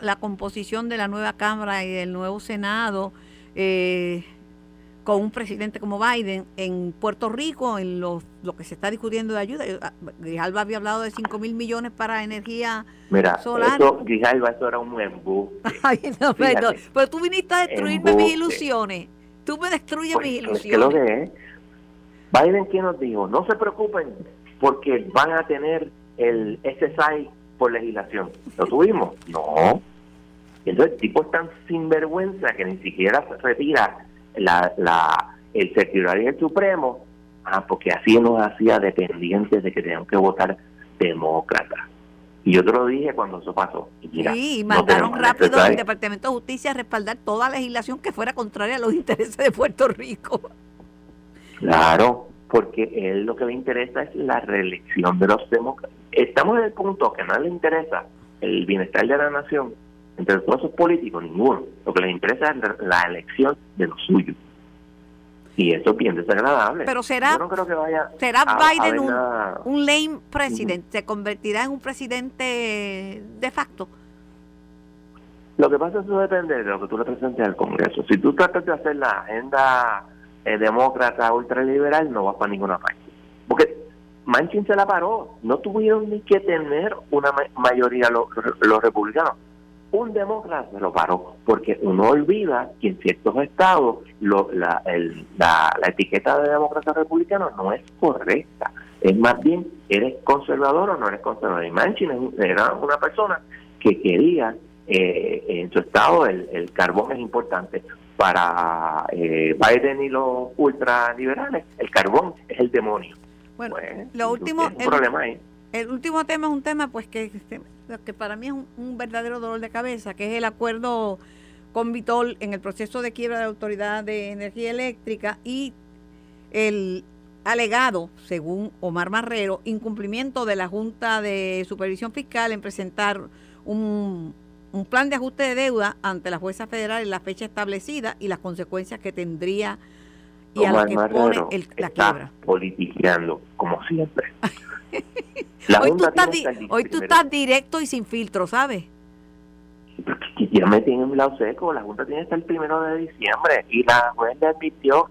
la, composición de la nueva Cámara y del nuevo Senado eh, con un presidente como Biden en Puerto Rico, en lo, lo que se está discutiendo de ayuda? Ah, Grijalva había hablado de 5 mil millones para energía Mira, solar. Eso, Grijalva, eso era un embuste. Ay, no, pero, pero, tú viniste a destruirme mis ilusiones. Tú me destruyes pues, mis ilusiones. ¿qué lo que es? Biden, ¿quién nos dijo? No se preocupen porque van a tener el SSI por legislación. ¿Lo tuvimos? No. Entonces el tipo es tan sinvergüenza que ni siquiera se retira la, la, el secretario del Supremo, ah, porque así nos hacía dependientes de que teníamos que votar demócrata. Y yo te lo dije cuando eso pasó. sí, mandaron rápido al Departamento de Justicia a respaldar toda legislación que fuera contraria a los intereses de Puerto Rico. Claro, porque él lo que le interesa es la reelección de los demócratas. Estamos en el punto que no le interesa el bienestar de la nación, entre todos esos políticos, ninguno. Lo que les interesa es la elección de los suyos. Y eso es bien desagradable. Pero será, Yo no creo que vaya será Biden un, lame president, se convertirá en un presidente de facto. Lo que pasa es que eso depende de lo que tú le presentes al Congreso. Si tú tratas de hacer la agenda eh, demócrata ultraliberal, no vas para ninguna parte. Porque Manchin se la paró. No tuvieron ni que tener una mayoría los, republicanos. Un demócrata se lo paró, porque uno olvida que en ciertos estados la, la, etiqueta de demócrata republicano no es correcta. Es más bien, ¿eres conservador o no eres conservador? Y Manchin era una persona que quería, eh, en su estado, el, el carbón es importante para eh, Biden y los ultraliberales, el carbón es el demonio. Bueno, pues, lo último, el, problema ahí. el último tema es un tema pues que, que para mí es un, verdadero dolor de cabeza, que es el acuerdo con Vitol en el proceso de quiebra de la Autoridad de Energía Eléctrica y el alegado, según Omar Marrero, incumplimiento de la Junta de Supervisión Fiscal en presentar un un plan de ajuste de deuda ante la jueza federal en la fecha establecida y las consecuencias que tendría y a lo que pone el, la quiebra. Politiqueando, como siempre. hoy, tú estás, hoy tú estás directo y sin filtro, ¿sabes? Ya me tiene un lado seco, la Junta tiene hasta el primero de diciembre y la jueza le admitió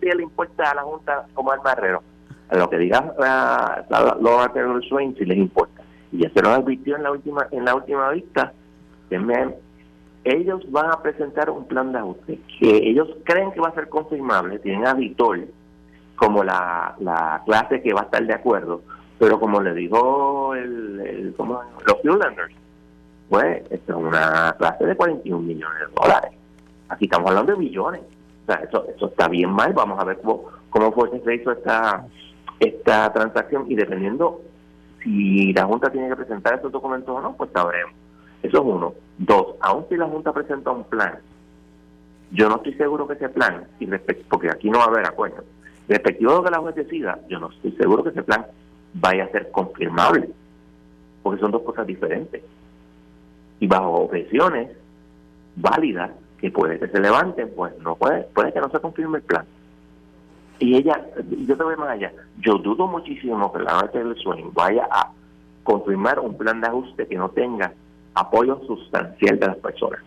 que le importa a la Junta como al marrero. A lo que diga uh, Laura Taylor Swain si les importa. Y ya se lo advirtió en la última en la última vista ellos van a presentar un plan de ajuste que ellos creen que va a ser confirmable, tienen a Vitor como la, la clase que va a estar de acuerdo, pero como le dijo el, el como los Fuelanders, pues esto es una clase de 41 millones de dólares. Aquí estamos hablando de millones. O sea, eso, eso está bien mal. Vamos a ver cómo, cómo fue que se hizo esta, esta transacción y dependiendo si la Junta tiene que presentar esos documentos o no, pues sabremos. Eso es uno. Dos, aun si la Junta presenta un plan, yo no estoy seguro que ese plan, y porque aquí no va a haber acuerdo, respectivo de lo que la Junta decida, yo no estoy seguro que ese plan vaya a ser confirmable, porque son dos cosas diferentes. Y bajo objeciones válidas que puede que se levanten, pues no puede, puede que no se confirme el plan. Y ella, yo te voy más allá, yo dudo muchísimo que la del Swing vaya a confirmar un plan de ajuste que no tenga apoyo sustancial de las personas.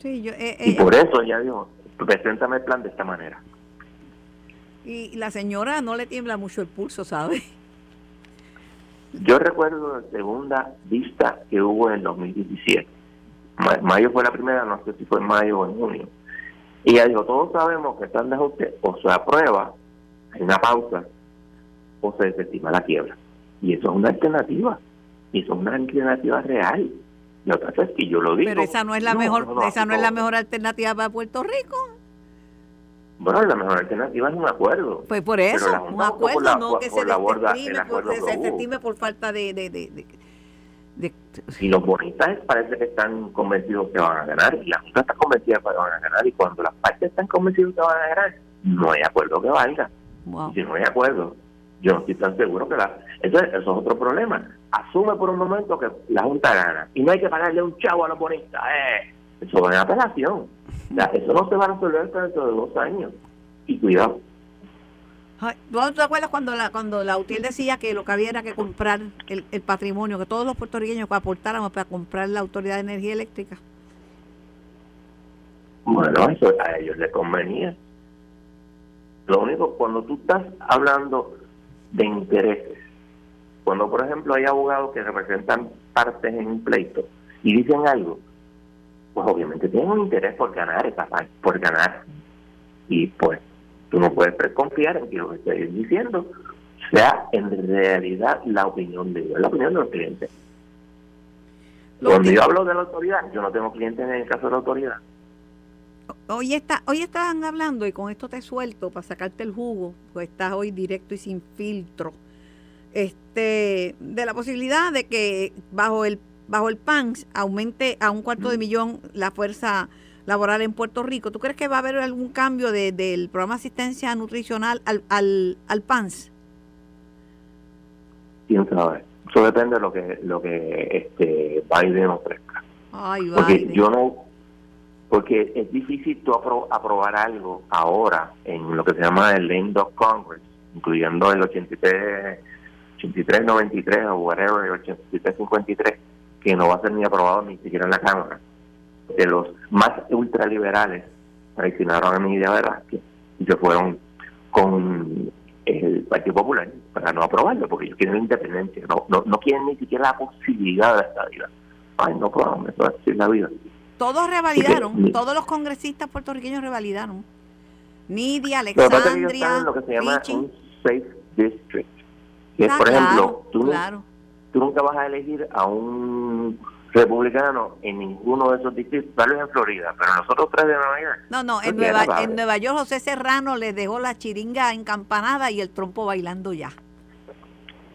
Sí, yo, eh, y eh, por eso ella dijo, preséntame el plan de esta manera. Y la señora no le tiembla mucho el pulso, ¿sabe? Yo recuerdo la segunda vista que hubo en el 2017. mayo fue la primera, no sé si fue en mayo o en junio. Y ella dijo, todos sabemos que están de ajuste o se aprueba, hay una pausa, o se desestima la quiebra. Y eso es una alternativa y son una alternativa real. Y otra es que yo lo digo. Pero esa no es la mejor, esa no es la mejor alternativa para Puerto Rico. Bueno, la mejor alternativa es un acuerdo. Pues por eso, un acuerdo, no que se desestime, por, se por falta de, de, Y los bonistas parece que están convencidos que van a ganar, y la Junta está convencida que van a ganar, y cuando las partes están convencidas que van a ganar, no hay acuerdo que valga. si no hay acuerdo, yo no estoy tan seguro que la... Entonces, eso es otro problema. Asume por un momento que la Junta gana, y no hay que pagarle un chavo a los bonistas. Eh, eso va en apelación. eso no se va a resolver dentro de dos años. Y cuidado. ¿Tú te acuerdas cuando la cuando la UTIEL decía que lo que había era que comprar el, el patrimonio, que todos los puertorriqueños aportáramos para comprar la Autoridad de Energía Eléctrica? Bueno, eso a ellos les convenía. Lo único, cuando tú estás hablando de intereses, cuando por ejemplo hay abogados que representan partes en un pleito y dicen algo, pues obviamente tienen un interés por ganar esa parte, por ganar. Y pues Tú no puedes confiar en que lo que estoy diciendo sea en realidad la opinión de ellos, la opinión de los clientes. Cuando yo hablo de la autoridad, yo no tengo clientes en el caso de la autoridad. Hoy, está, hoy estaban hablando, y con esto te suelto para sacarte el jugo, pues estás hoy directo y sin filtro, este, de la posibilidad de que bajo el, bajo el PANS aumente a un cuarto de millón la fuerza laboral en Puerto Rico. ¿Tú crees que va a haber algún cambio de, del programa de asistencia nutricional al, al, al PANS? Quién sabe. Eso depende de lo que lo que este Biden ofrezca. Ay, porque yo no porque es difícil tú aprobar algo ahora en lo que se llama el Lame Dog Congress, incluyendo el 83 93 o whatever, el 83 53 que no va a ser ni aprobado ni siquiera en la Cámara. De los más ultraliberales traicionaron a mi idea de y se fueron con el Partido Popular para no aprobarlo, porque ellos quieren la independencia, no, no, no quieren ni siquiera la posibilidad de la vida Ay, no probamos, eso es la vida. Todos revalidaron, todos los congresistas puertorriqueños revalidaron. Nidia, Alexandria, lo que se llama un safe district. es, por ejemplo, tú, tú nunca vas a elegir a un republicano en ninguno de esos distritos, tal vez en Florida, pero nosotros tres de Nueva York. No, no, en Nueva, en Nueva York José Serrano les dejó la chiringa encampanada y el trompo bailando ya.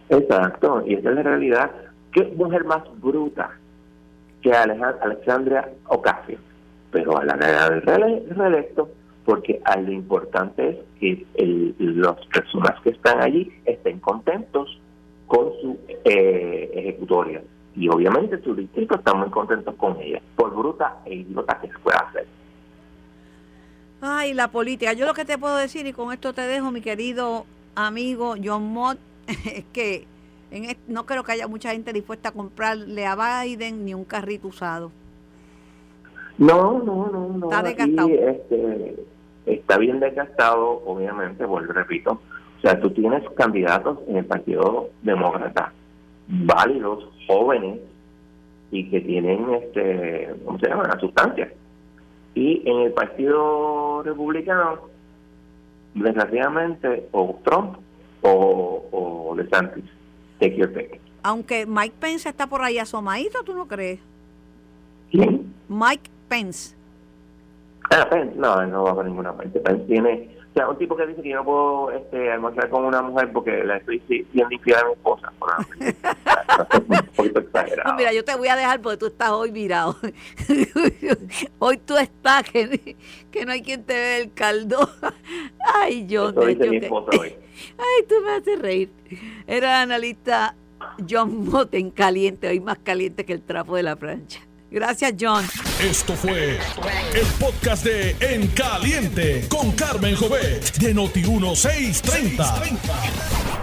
Exacto, y esa es la realidad. ¿Qué mujer más bruta que Alexandria Ocasio? Pero a la del reelecto, porque lo importante es que el, las personas que están allí estén contentos con su eh, ejecutoria y obviamente su distrito está muy contento con ella, por bruta e idiota que se pueda hacer. Ay, la política. Yo lo que te puedo decir, y con esto te dejo, mi querido amigo John Mott, es que en no creo que haya mucha gente dispuesta a comprarle a Biden ni un carrito usado. No, no, no, no. Está desgastado. Este, está bien desgastado, obviamente, vuelvo repito. O sea, tú tienes candidatos en el Partido Demócrata válidos, jóvenes y que tienen, este, ¿cómo se llama?, la sustancia. Y en el Partido Republicano, desgraciadamente, o Trump o, o DeSantis. Take your pick. Aunque Mike Pence está por ahí asomadito, ¿tú no crees? ¿Quién? Mike Pence. Ah, Pence, no, no va a ninguna parte. Pence tiene o sea, un tipo que dice que yo no puedo este, almorzar con una mujer porque la estoy siendo infiel a mi esposa. un poquito exagerado. mira, yo te voy a dejar porque tú estás hoy mirado. hoy tú estás que, que no hay quien te ve el caldo. Ay, John. Eso mi esposa hoy. Ay, tú me haces reír. Era analista John Motten caliente, hoy más caliente que el trapo de la plancha. Gracias, John. Esto fue el podcast de En Caliente con Carmen Jovet de Noti1630.